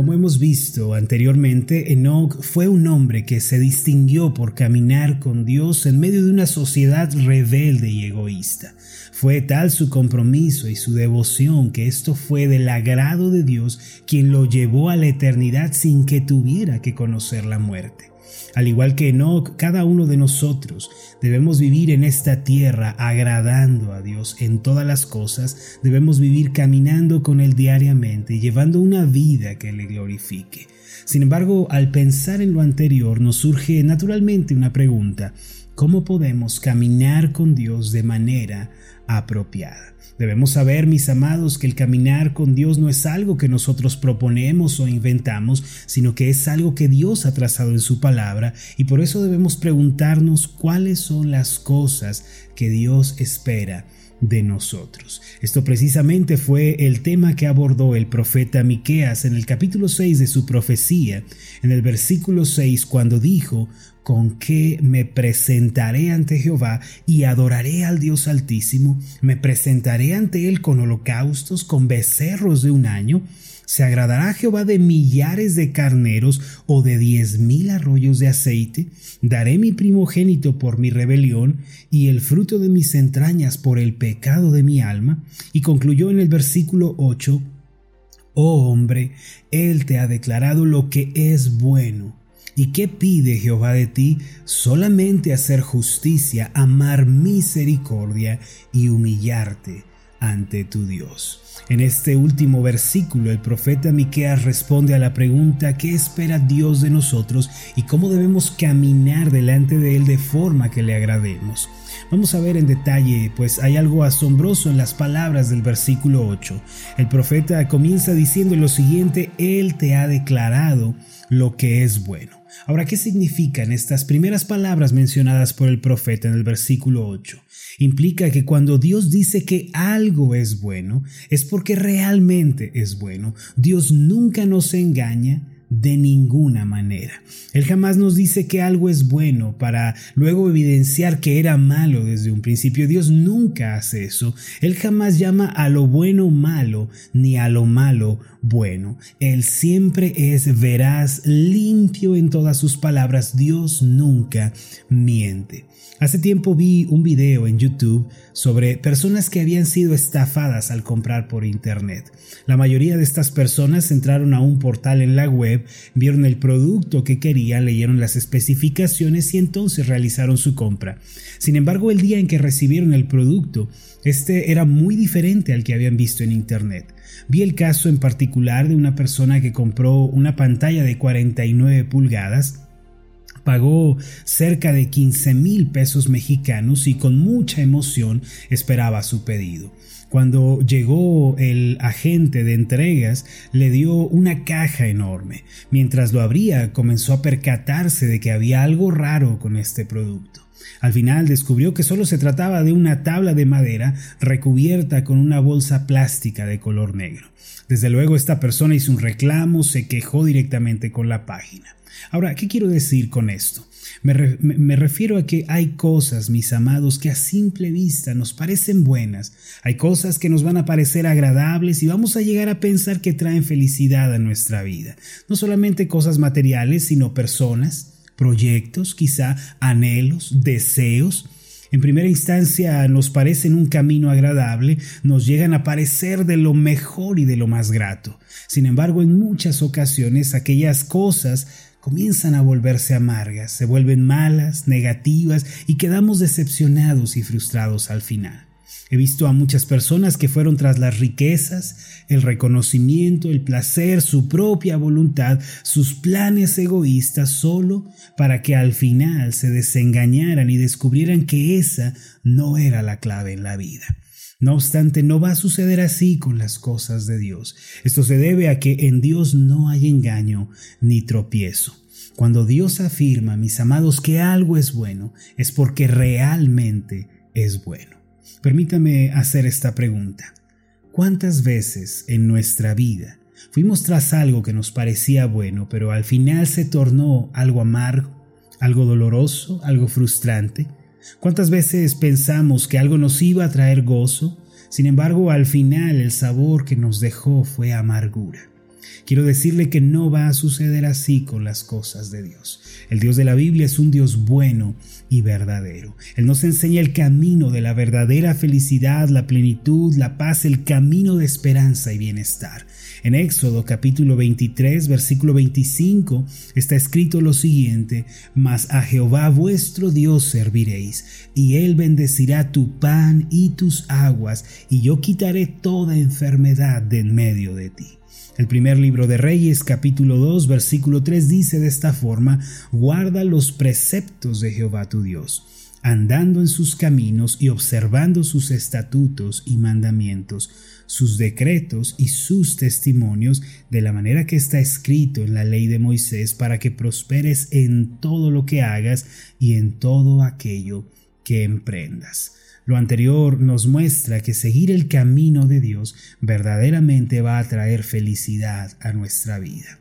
Como hemos visto anteriormente, Enoch fue un hombre que se distinguió por caminar con Dios en medio de una sociedad rebelde y egoísta. Fue tal su compromiso y su devoción que esto fue del agrado de Dios quien lo llevó a la eternidad sin que tuviera que conocer la muerte. Al igual que Enoch, cada uno de nosotros debemos vivir en esta tierra agradando a Dios en todas las cosas, debemos vivir caminando con Él diariamente y llevando una vida que le glorifique. Sin embargo, al pensar en lo anterior nos surge naturalmente una pregunta, ¿cómo podemos caminar con Dios de manera apropiada? Debemos saber, mis amados, que el caminar con Dios no es algo que nosotros proponemos o inventamos, sino que es algo que Dios ha trazado en su palabra y por eso debemos preguntarnos cuáles son las cosas que Dios espera de nosotros. Esto precisamente fue el tema que abordó el profeta Miqueas en el capítulo 6 de su profecía, en el versículo 6 cuando dijo: ¿Con qué me presentaré ante Jehová y adoraré al Dios Altísimo? ¿Me presentaré ante él con holocaustos, con becerros de un año? ¿Se agradará Jehová de millares de carneros o de diez mil arroyos de aceite? Daré mi primogénito por mi rebelión y el fruto de mis entrañas por el pecado de mi alma. Y concluyó en el versículo 8, Oh hombre, Él te ha declarado lo que es bueno. ¿Y qué pide Jehová de ti? Solamente hacer justicia, amar misericordia y humillarte ante tu Dios. En este último versículo, el profeta Miqueas responde a la pregunta ¿qué espera Dios de nosotros y cómo debemos caminar delante de él de forma que le agrademos? Vamos a ver en detalle, pues hay algo asombroso en las palabras del versículo 8. El profeta comienza diciendo lo siguiente, Él te ha declarado lo que es bueno. Ahora, ¿qué significan estas primeras palabras mencionadas por el profeta en el versículo 8? Implica que cuando Dios dice que algo es bueno, es porque realmente es bueno. Dios nunca nos engaña de ninguna manera. Él jamás nos dice que algo es bueno para luego evidenciar que era malo desde un principio. Dios nunca hace eso. Él jamás llama a lo bueno malo ni a lo malo bueno. Él siempre es veraz, limpio en todas sus palabras. Dios nunca miente. Hace tiempo vi un video en YouTube sobre personas que habían sido estafadas al comprar por Internet. La mayoría de estas personas entraron a un portal en la web, vieron el producto que querían, leyeron las especificaciones y entonces realizaron su compra. Sin embargo, el día en que recibieron el producto, este era muy diferente al que habían visto en Internet. Vi el caso en particular de una persona que compró una pantalla de 49 pulgadas Pagó cerca de 15 mil pesos mexicanos y con mucha emoción esperaba su pedido. Cuando llegó el agente de entregas, le dio una caja enorme. Mientras lo abría, comenzó a percatarse de que había algo raro con este producto. Al final descubrió que solo se trataba de una tabla de madera recubierta con una bolsa plástica de color negro. Desde luego esta persona hizo un reclamo, se quejó directamente con la página. Ahora, ¿qué quiero decir con esto? Me, refiero a que hay cosas, mis amados, que a simple vista nos parecen buenas, hay cosas que nos van a parecer agradables y vamos a llegar a pensar que traen felicidad a nuestra vida. No solamente cosas materiales, sino personas, proyectos, quizá anhelos, deseos, en primera instancia nos parecen un camino agradable, nos llegan a parecer de lo mejor y de lo más grato. Sin embargo, en muchas ocasiones aquellas cosas comienzan a volverse amargas, se vuelven malas, negativas y quedamos decepcionados y frustrados al final. He visto a muchas personas que fueron tras las riquezas, el reconocimiento, el placer, su propia voluntad, sus planes egoístas solo para que al final se desengañaran y descubrieran que esa no era la clave en la vida. No obstante, no va a suceder así con las cosas de Dios. Esto se debe a que en Dios no hay engaño ni tropiezo. Cuando Dios afirma, mis amados, que algo es bueno, es porque realmente es bueno. Permítame hacer esta pregunta. ¿Cuántas veces en nuestra vida fuimos tras algo que nos parecía bueno, pero al final se tornó algo amargo, algo doloroso, algo frustrante? ¿Cuántas veces pensamos que algo nos iba a traer gozo? Sin embargo, al final el sabor que nos dejó fue amargura. Quiero decirle que no va a suceder así con las cosas de Dios. El Dios de la Biblia es un Dios bueno y verdadero. Él nos enseña el camino de la verdadera felicidad, la plenitud, la paz, el camino de esperanza y bienestar. En Éxodo capítulo 23, versículo 25 está escrito lo siguiente, Mas a Jehová vuestro Dios serviréis, y él bendecirá tu pan y tus aguas, y yo quitaré toda enfermedad de en medio de ti. El primer libro de Reyes, capítulo 2, versículo 3 dice de esta forma, guarda los preceptos de Jehová tu Dios, andando en sus caminos y observando sus estatutos y mandamientos, sus decretos y sus testimonios, de la manera que está escrito en la ley de Moisés, para que prosperes en todo lo que hagas y en todo aquello que emprendas. Lo anterior nos muestra que seguir el camino de Dios verdaderamente va a traer felicidad a nuestra vida.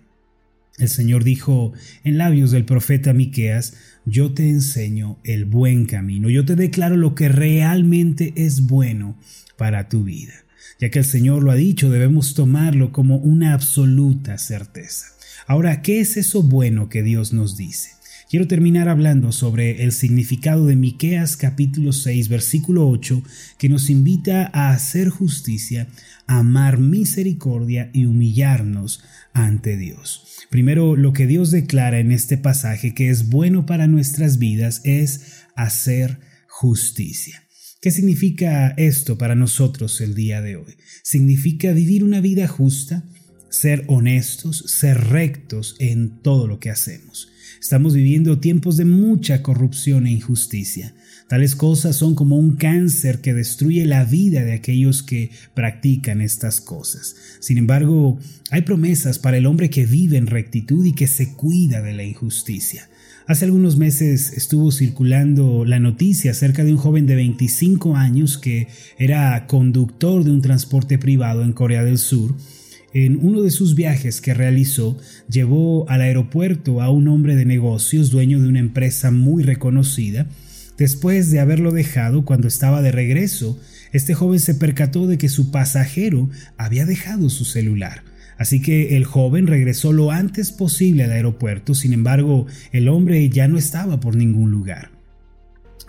El Señor dijo en labios del profeta Miqueas, yo te enseño el buen camino, yo te declaro lo que realmente es bueno para tu vida. Ya que el Señor lo ha dicho, debemos tomarlo como una absoluta certeza. Ahora, ¿qué es eso bueno que Dios nos dice? Quiero terminar hablando sobre el significado de Miqueas capítulo 6 versículo 8 que nos invita a hacer justicia, amar misericordia y humillarnos ante Dios. Primero, lo que Dios declara en este pasaje que es bueno para nuestras vidas es hacer justicia. ¿Qué significa esto para nosotros el día de hoy? Significa vivir una vida justa, ser honestos, ser rectos en todo lo que hacemos. Estamos viviendo tiempos de mucha corrupción e injusticia. Tales cosas son como un cáncer que destruye la vida de aquellos que practican estas cosas. Sin embargo, hay promesas para el hombre que vive en rectitud y que se cuida de la injusticia. Hace algunos meses estuvo circulando la noticia acerca de un joven de 25 años que era conductor de un transporte privado en Corea del Sur en uno de sus viajes que realizó, llevó al aeropuerto a un hombre de negocios, dueño de una empresa muy reconocida. Después de haberlo dejado cuando estaba de regreso, este joven se percató de que su pasajero había dejado su celular. Así que el joven regresó lo antes posible al aeropuerto, sin embargo, el hombre ya no estaba por ningún lugar.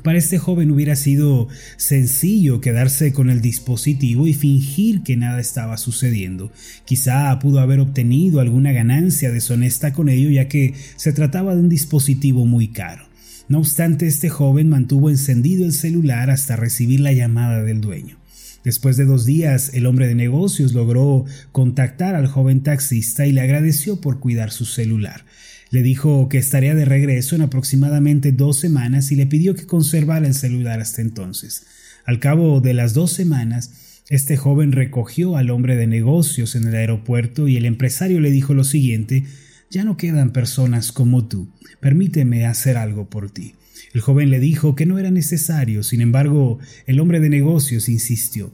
Para este joven hubiera sido sencillo quedarse con el dispositivo y fingir que nada estaba sucediendo. Quizá pudo haber obtenido alguna ganancia deshonesta con ello ya que se trataba de un dispositivo muy caro. No obstante, este joven mantuvo encendido el celular hasta recibir la llamada del dueño. Después de dos días, el hombre de negocios logró contactar al joven taxista y le agradeció por cuidar su celular. Le dijo que estaría de regreso en aproximadamente dos semanas y le pidió que conservara el celular hasta entonces. Al cabo de las dos semanas, este joven recogió al hombre de negocios en el aeropuerto y el empresario le dijo lo siguiente Ya no quedan personas como tú, permíteme hacer algo por ti. El joven le dijo que no era necesario, sin embargo, el hombre de negocios insistió.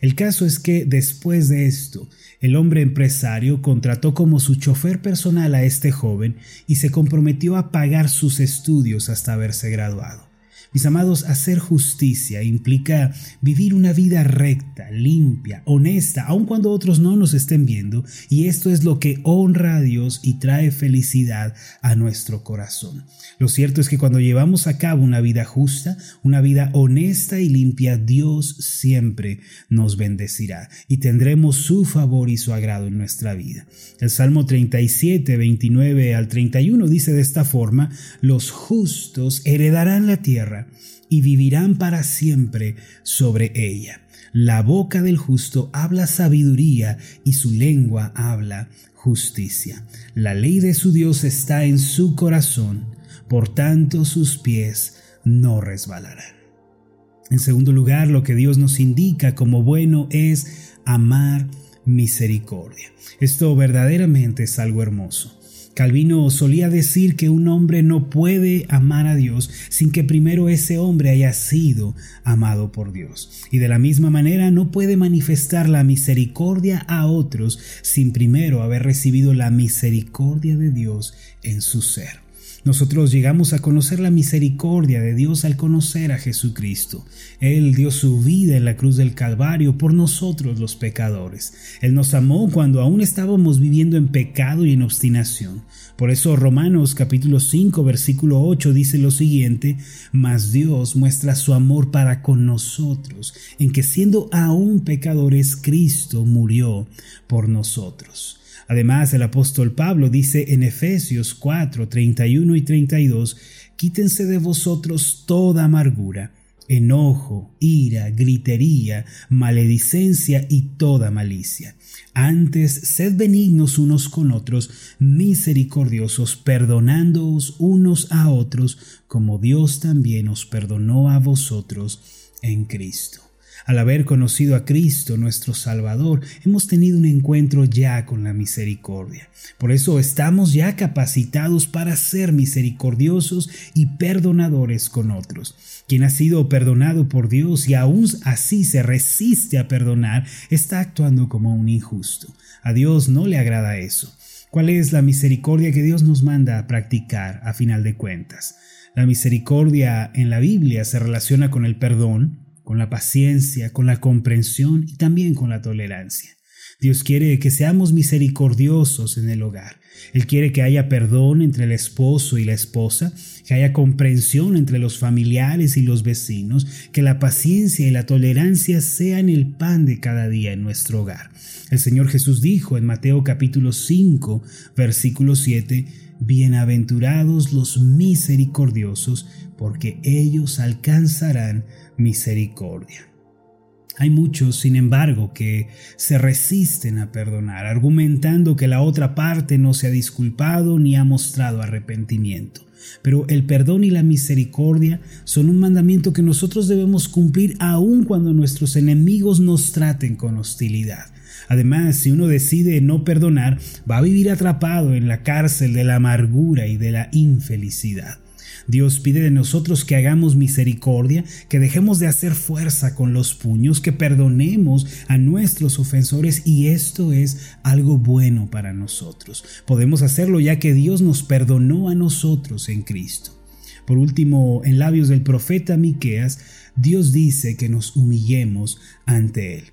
El caso es que después de esto, el hombre empresario contrató como su chofer personal a este joven y se comprometió a pagar sus estudios hasta haberse graduado. Mis amados, hacer justicia implica vivir una vida recta, limpia, honesta, aun cuando otros no nos estén viendo, y esto es lo que honra a Dios y trae felicidad a nuestro corazón. Lo cierto es que cuando llevamos a cabo una vida justa, una vida honesta y limpia, Dios siempre nos bendecirá y tendremos su favor y su agrado en nuestra vida. El Salmo 37, 29 al 31 dice de esta forma, los justos heredarán la tierra y vivirán para siempre sobre ella. La boca del justo habla sabiduría y su lengua habla justicia. La ley de su Dios está en su corazón, por tanto sus pies no resbalarán. En segundo lugar, lo que Dios nos indica como bueno es amar misericordia. Esto verdaderamente es algo hermoso. Calvino solía decir que un hombre no puede amar a Dios sin que primero ese hombre haya sido amado por Dios. Y de la misma manera no puede manifestar la misericordia a otros sin primero haber recibido la misericordia de Dios en su ser. Nosotros llegamos a conocer la misericordia de Dios al conocer a Jesucristo. Él dio su vida en la cruz del Calvario por nosotros los pecadores. Él nos amó cuando aún estábamos viviendo en pecado y en obstinación. Por eso Romanos capítulo 5 versículo 8 dice lo siguiente, mas Dios muestra su amor para con nosotros, en que siendo aún pecadores Cristo murió por nosotros. Además, el apóstol Pablo dice en Efesios 4, 31 y 32, quítense de vosotros toda amargura, enojo, ira, gritería, maledicencia y toda malicia. Antes, sed benignos unos con otros, misericordiosos, perdonándoos unos a otros, como Dios también os perdonó a vosotros en Cristo. Al haber conocido a Cristo, nuestro Salvador, hemos tenido un encuentro ya con la misericordia. Por eso estamos ya capacitados para ser misericordiosos y perdonadores con otros. Quien ha sido perdonado por Dios y aún así se resiste a perdonar, está actuando como un injusto. A Dios no le agrada eso. ¿Cuál es la misericordia que Dios nos manda a practicar a final de cuentas? La misericordia en la Biblia se relaciona con el perdón, con la paciencia, con la comprensión y también con la tolerancia. Dios quiere que seamos misericordiosos en el hogar. Él quiere que haya perdón entre el esposo y la esposa, que haya comprensión entre los familiares y los vecinos, que la paciencia y la tolerancia sean el pan de cada día en nuestro hogar. El Señor Jesús dijo en Mateo capítulo 5, versículo 7, Bienaventurados los misericordiosos, porque ellos alcanzarán misericordia. Hay muchos, sin embargo, que se resisten a perdonar, argumentando que la otra parte no se ha disculpado ni ha mostrado arrepentimiento. Pero el perdón y la misericordia son un mandamiento que nosotros debemos cumplir aun cuando nuestros enemigos nos traten con hostilidad. Además, si uno decide no perdonar, va a vivir atrapado en la cárcel de la amargura y de la infelicidad. Dios pide de nosotros que hagamos misericordia, que dejemos de hacer fuerza con los puños, que perdonemos a nuestros ofensores y esto es algo bueno para nosotros. Podemos hacerlo ya que Dios nos perdonó a nosotros en Cristo. Por último, en labios del profeta Miqueas, Dios dice que nos humillemos ante él.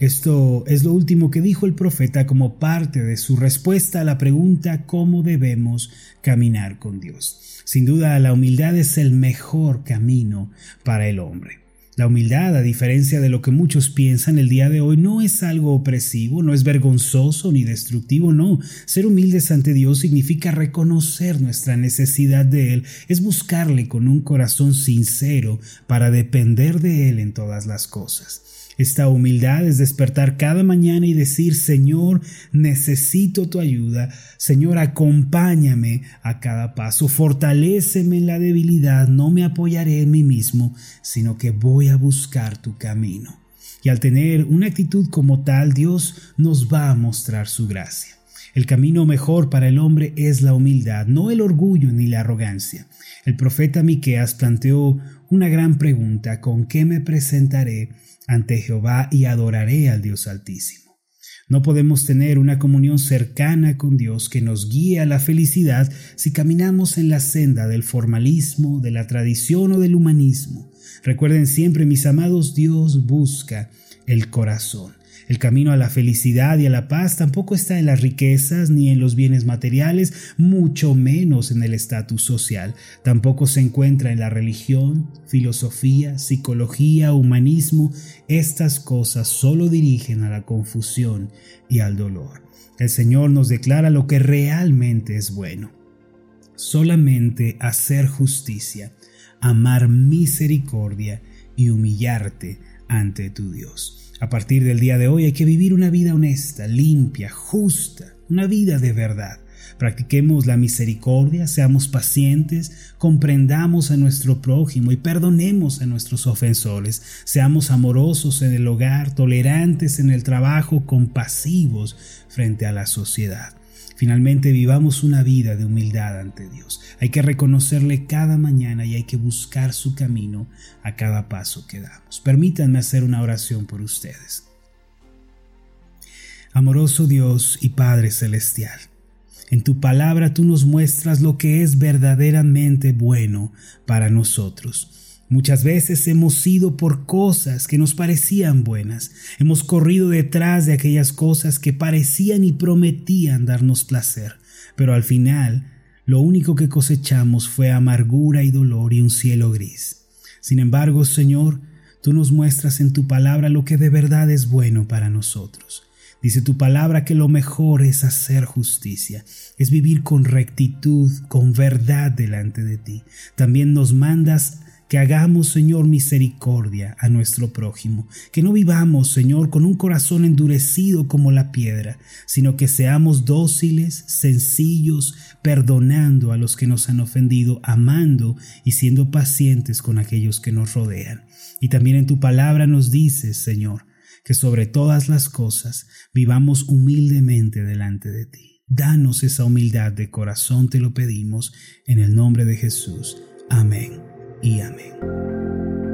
Esto es lo último que dijo el profeta como parte de su respuesta a la pregunta cómo debemos caminar con Dios. Sin duda, la humildad es el mejor camino para el hombre. La humildad, a diferencia de lo que muchos piensan el día de hoy, no es algo opresivo, no es vergonzoso ni destructivo, no. Ser humildes ante Dios significa reconocer nuestra necesidad de Él, es buscarle con un corazón sincero para depender de Él en todas las cosas. Esta humildad es despertar cada mañana y decir, Señor, necesito tu ayuda. Señor, acompáñame a cada paso. Fortaléceme en la debilidad. No me apoyaré en mí mismo, sino que voy a buscar tu camino. Y al tener una actitud como tal, Dios nos va a mostrar su gracia. El camino mejor para el hombre es la humildad, no el orgullo ni la arrogancia. El profeta Miqueas planteó una gran pregunta: ¿con qué me presentaré ante Jehová y adoraré al Dios Altísimo. No podemos tener una comunión cercana con Dios que nos guíe a la felicidad si caminamos en la senda del formalismo, de la tradición o del humanismo. Recuerden siempre, mis amados, Dios busca el corazón. El camino a la felicidad y a la paz tampoco está en las riquezas ni en los bienes materiales, mucho menos en el estatus social. Tampoco se encuentra en la religión, filosofía, psicología, humanismo. Estas cosas solo dirigen a la confusión y al dolor. El Señor nos declara lo que realmente es bueno. Solamente hacer justicia, amar misericordia y humillarte ante tu Dios. A partir del día de hoy hay que vivir una vida honesta, limpia, justa, una vida de verdad. Practiquemos la misericordia, seamos pacientes, comprendamos a nuestro prójimo y perdonemos a nuestros ofensores. Seamos amorosos en el hogar, tolerantes en el trabajo, compasivos frente a la sociedad. Finalmente vivamos una vida de humildad ante Dios. Hay que reconocerle cada mañana y hay que buscar su camino a cada paso que damos. Permítanme hacer una oración por ustedes. Amoroso Dios y Padre Celestial, En tu palabra tú nos muestras lo que es verdaderamente bueno para nosotros. Muchas veces hemos ido por cosas que nos parecían buenas, hemos corrido detrás de aquellas cosas que parecían y prometían darnos placer, pero al final lo único que cosechamos fue amargura y dolor y un cielo gris. Sin embargo, Señor, tú nos muestras en tu palabra lo que de verdad es bueno para nosotros. Dice tu palabra que lo mejor es hacer justicia, es vivir con rectitud, con verdad delante de ti. También nos mandas que hagamos, Señor, misericordia a nuestro prójimo, que no vivamos, Señor, con un corazón endurecido como la piedra, sino que seamos dóciles, sencillos, perdonando a los que nos han ofendido, amando y siendo pacientes con aquellos que nos rodean. Y también en tu palabra nos dices, Señor, que sobre todas las cosas vivamos humildemente delante de ti. Danos esa humildad de corazón, te lo pedimos, en el nombre de Jesús. Amén y amén.